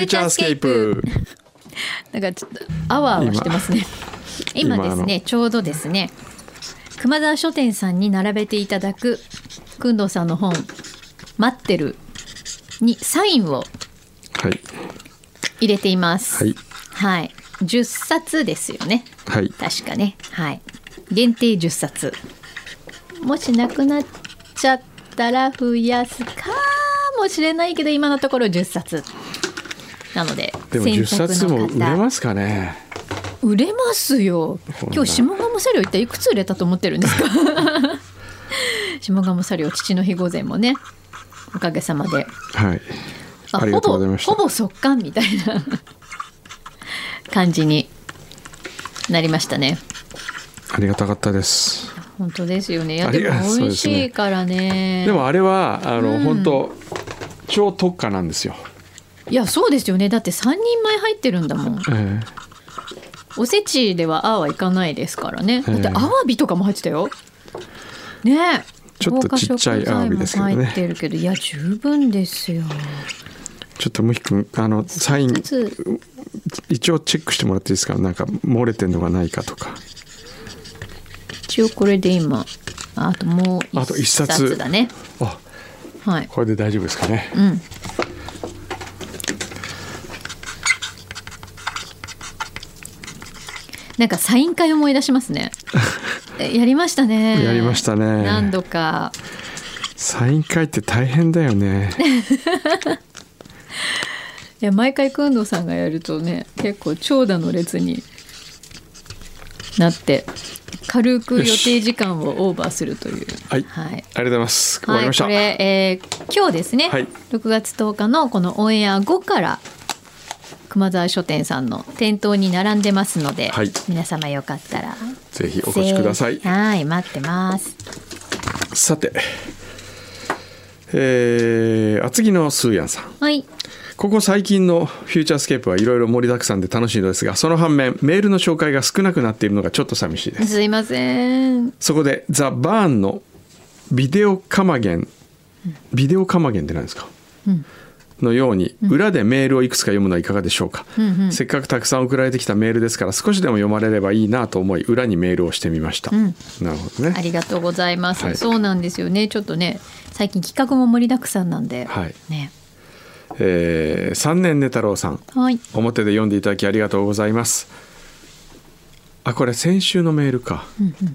ューチャースケープ。なんかちょっとあわあわしてますね。今。今ですねちょうどですね熊沢書店さんに並べていただく工藤さんの本「待ってる」にサインをはい。入れています。はい。はい。10冊ですよね。はい。確かね。はい。限定10冊。もしなくなっちゃったら増やすかもしれないけど今のところ10冊なのででも10先着の方。冊も売れますかね。売れますよ。今日下鴨サリオ一体いくつ売れたと思ってるんですか？下鴨サリオ父の日午前もねおかげさまで。はい。あほぼほぼ速乾みたいな 感じになりましたね。ありがたかったです。本当ですよね。いやでも美味しいからね。でもあれはあの、本当超特価なんですよ、いやそうですよね。だって3人前入ってるんだもん。えおせちではああはいかないですからね。だってええアワビとかも入ってたよ。ねえ。ちょっとちっちゃいアワビですけどね。入ってるけどいや十分ですよ。ちょっとムヒ君あのサイン一応チェックしてもらっていいですか？なんか漏れてんのがないかとか。一応これで今。あともうあと一冊だね。あはい。これで大丈夫ですかね、うんなんかサイン会思い出しますね。えやりましたね。やりましたね。何度か。サイン会って大変だよね。いや毎回工藤さんがやるとね結構長蛇の列になって軽く予定時間をオーバーするという。はい。はい。ありがとうございます。はい、これ、えー今日ですね、はい。6月10日のこのオンエア後から熊沢書店さんの店頭に並んでますので、はい。皆様よかったら。ぜひお越しください。はい待ってます。さてえー、厚木のスーヤンさん。はい。ここ最近のフューチャースケープはいろいろ盛りだくさんで楽しいのですがその反面メールの紹介が少なくなっているのがちょっと寂しいです。すいません。そこでザ・バーンのビデオカマゲンビデオカマゲンって何ですか、のように裏でメールをいくつか読むのはいかがでしょうか、せっかくたくさん送られてきたメールですから少しでも読まれればいいなと思い裏にメールをしてみました、なるほどね。ありがとうございます、はい。そうなんですよね。ちょっとね最近企画も盛りだくさんなんで、はい。ね。えー、3年寝太郎さん。はい。表で読んでいただきありがとうございます。あこれ先週のメールか、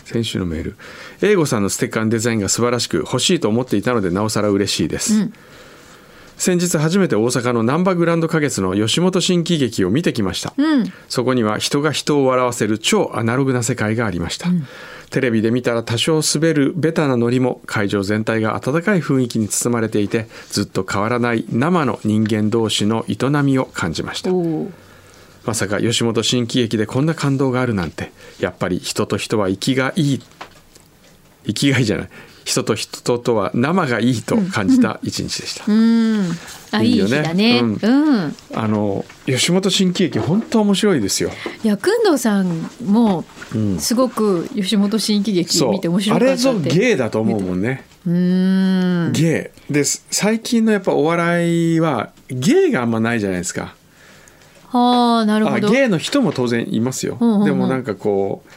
先週のメール。英語さんのステッカーのデザインが素晴らしく欲しいと思っていたのでなおさら嬉しいです、先日初めて大阪の難波グランド花月の吉本新喜劇を見てきました、うん。そこには人が人を笑わせる超アナログな世界がありました、テレビで見たら多少滑るベタなノリも会場全体が温かい雰囲気に包まれていてずっと変わらない生の人間同士の営みを感じました。まさか吉本新喜劇でこんな感動があるなんてやっぱり人と人は生きがいい生きがいじゃない人と人とは生がいいと感じた一日でした、うん。あいいいいよね日だね。うん。うん。あの吉本新喜劇本当面白いですよ。いや工藤さんもすごく吉本新喜劇見て面白あれぞかったって芸だと思うもんね。うーん。芸です最近のやっぱお笑いは芸があんまないじゃないですか。はあなるほど。あ芸の人も当然いますよ、うんうんうん。でもなんかこう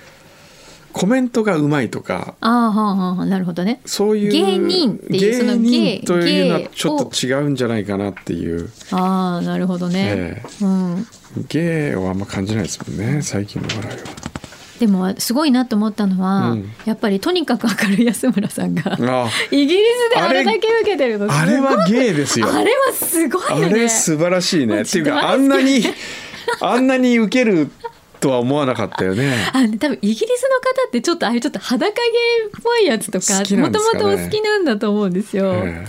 コメントがうまいとかああはあはあはあなるほどね。そういう芸人っていうその芸というのはちょっと違うんじゃないかなっていう、ああなるほどね、えうん。芸をあんま感じないですもんね最近の笑いは。でもすごいなと思ったのは、うん。やっぱりとにかく明るい安村さんがあ。イギリスであれだけ受けてるの。あれは芸ですよ。あれはすごいね。れ素晴らしいね。っていうかあんなにあんなに受けるとは思わなかったよね。あ多分イギリスの方ってちょっとああいうちょっと裸芸っぽいやつとかもともとお好きなんだと思うんですよ。え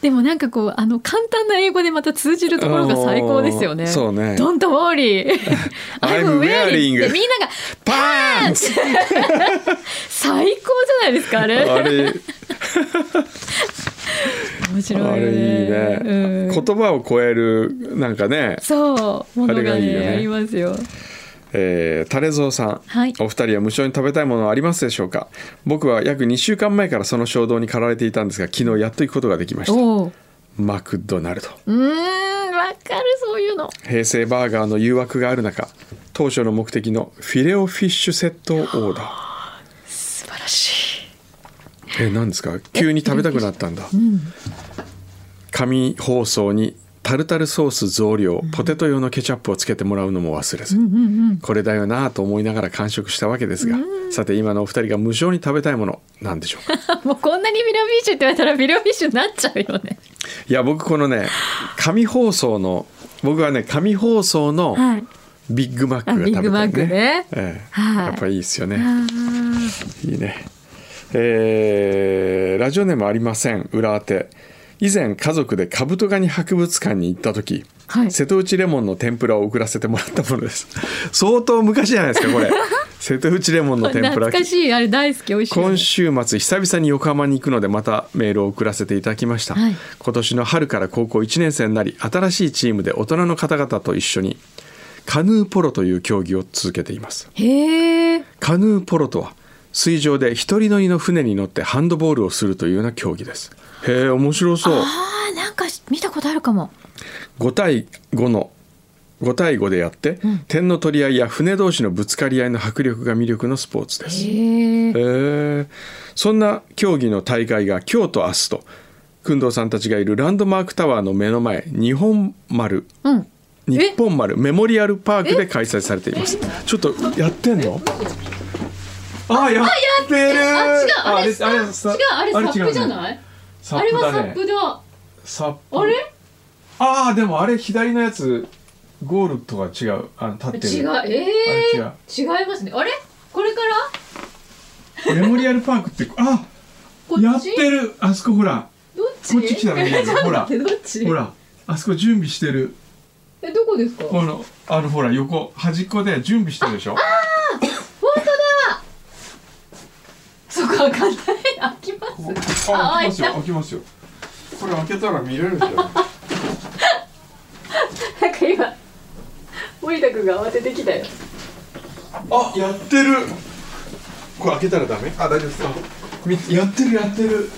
でもなんかこうあの簡単な英語でまた通じるところが最高ですよね。そうね Don't worry. I'm wearing ってみんながパンツ最高じゃないですかあれ。あれ面白いよね。あれいいね、うん言葉を超えるなんかねそうものあれがねがいいよねありますよ。えー、タレゾウさん、はい。お二人は無償に食べたいものはありますでしょうか？僕は約2週間前からその衝動に駆られていたんですが昨日やっと行くことができました。マクドナルド。うーんわかるそういうの。平成バーガーの誘惑がある中当初の目的のフィレオフィッシュセットをオーダー。素晴らしい。え何ですか？急に食べたくなったんだ、紙包装にタルタルソース増量ポテト用のケチャップをつけてもらうのも忘れず、これだよなと思いながら完食したわけですが、さて今のお二人が無性に食べたいものなんでしょうか？もうこんなにフィレオフィッシュって言われたらフィレオフィッシュになっちゃうよね。いや僕このね紙包装の僕はね紙包装のはい。ビッグマックが食べたい、ね。あビッグマックね。ええ。はい。やっぱいいですよね、あいいね。えーラジオネームありません。裏宛て以前家族でカブトガニ博物館に行った時、はい。瀬戸内レモンの天ぷらを送らせてもらったものです。相当昔じゃないですかこれ。瀬戸内レモンの天ぷら。懐かしいあれ大好き美味しい。今週末久々に横浜に行くのでまたメールを送らせていただきました、はい。今年の春から高校1年生になり新しいチームで大人の方々と一緒にカヌーポロという競技を続けています。へえ。カヌーポロとは水上で一人乗りの船に乗ってハンドボールをするというような競技です。へえ面白そう。ああなんか見たことあるかも。5対5の5対5でやって、点の取り合いや船同士のぶつかり合いの迫力が魅力のスポーツです。へえ。へえ。そんな競技の大会が今日と明日と工藤さんたちがいるランドマークタワーの目の前日本丸。うん。日本丸メモリアルパークで開催されています。ちょっとやってんの？あやってるあ違うあれあれさ違うあれサップじゃいない？サあれはサップだ。サップあれ？ああでもあれ左のやつゴールとは違うあの立ってる違う。えあれ違違いますね。あれ？これから？メモリアルパークってあやってるあそこほらどっち？こっち来たら見えるちょっとほら？ほらあそこ準備してるえどこですか？このあのほら横端っこで準備してるでしょ本当だ。そこ開かない。開きます。あ開きますよあ開きますよ。これ開けたら見れるじゃん。なんか今森田君が慌ててきたよ。あやってる。これ開けたらダメ？あ大丈夫です。やってるやってる。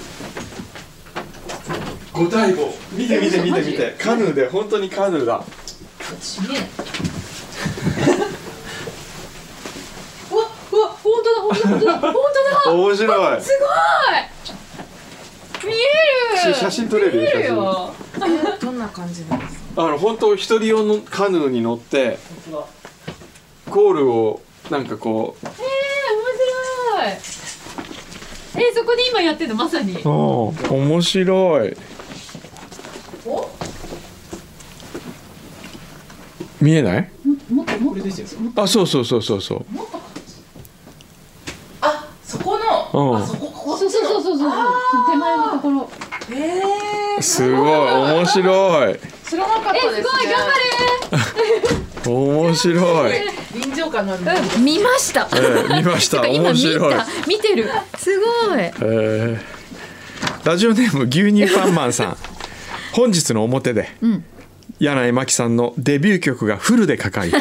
5対5見て見て見て見て。カヌーで本当にカヌーだ。ちげえ。うわうわ本当だ本当だ本当だ本当だ。面白い。すごい。見える。写真撮れる見えるよ。どんな感じなんですか？あの本当一人用のカヌーに乗ってゴールをなんかこうえー、面白い。えー、そこで今やってるの？まさに。お面白い。お？見えない？もっともっと。あそうそうそうそうそうあ、そこの。うん。あ、そこ、こそうそうそうそうそう。手前のところ。ええすごい面白い。知らなかったですね。えすごい頑面白い、え臨場感のある。張れ見ました。え見まし た。面白い。た見てる。すごい。えーラジオネーム牛乳パンマンさん。本日の表で、ん。柳井真紀さんのデビュー曲がフルでかかり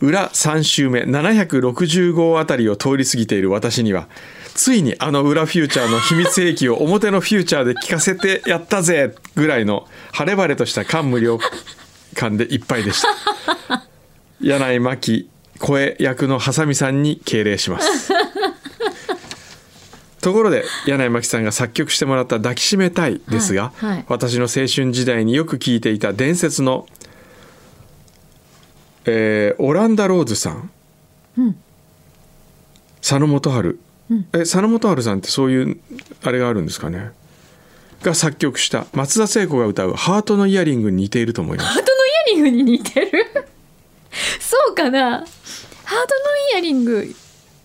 裏3周目760号あたりを通り過ぎている私にはついにあの裏フューチャーの秘密兵器を表のフューチャーで聞かせてやったぜぐらいの晴れ晴れとした感無量感でいっぱいでした。柳井真紀声役のハサミさんに敬礼します。ところで柳井真紀さんが作曲してもらった「抱きしめたい」ですが、はいはい。私の青春時代によく聴いていた伝説の、えーオランダローズさん、うん。佐野元春、え佐野元春さんってそういうあれがあるんですかね。が作曲した松田聖子が歌う「ハートのイヤリング」に似ていると思います。ハートのイヤリングに似てる？そうかな。ハートのイヤリング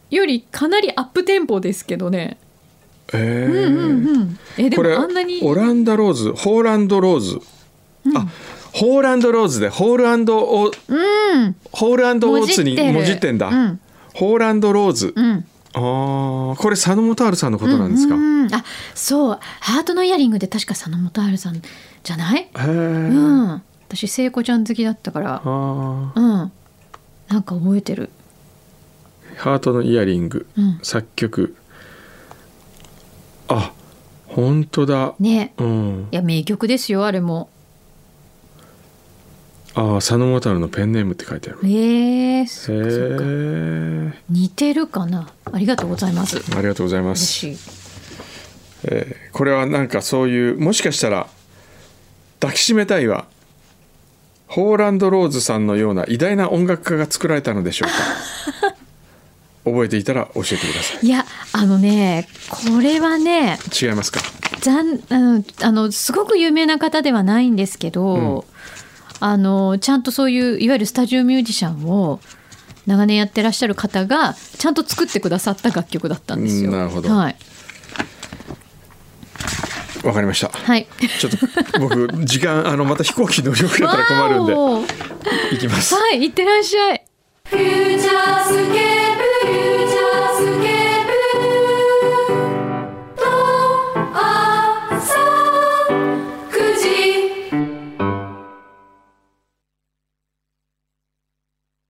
よりかなりアップテンポですけどね。えー。えでこれもあんなに。オランダローズホーランドローズ、あホーランドローズでホールオうん。ホールオーツにもじってんだ、うん。ホーランドローズ、うん。あーこれ佐野元春さんのことなんですか、うんあそう。ハートのイヤリングで確か佐野元春さんじゃない？へえ、うん。私聖子ちゃん好きだったから。あー。うん。なんか覚えてる。ハートのイヤリング、うん。作曲。あ本当だ、ね。うん。いや名曲ですよあれもああ佐野元春のペンネームって書いてある。ええ似てるかな？ありがとうございます。ありがとうございます、嬉しい。えーこれはなんかそういうもしかしたら抱きしめたいはホーランド・ローズさんのような偉大な音楽家が作られたのでしょうか？覚えていたら教えてください。やあのねこれはねい違いますか？残あのあのすごく有名な方ではないんですけど、あのちゃんとそういういわゆるスタジオミュージシャンを長年やってらっしゃる方がちゃんと作ってくださった楽曲だったんですよ。うんなるほど。はい、わかりました。はい、ちょっと僕時間あのまた飛行機乗り遅れたら困るんで。行きます。はい、いってらっしゃい。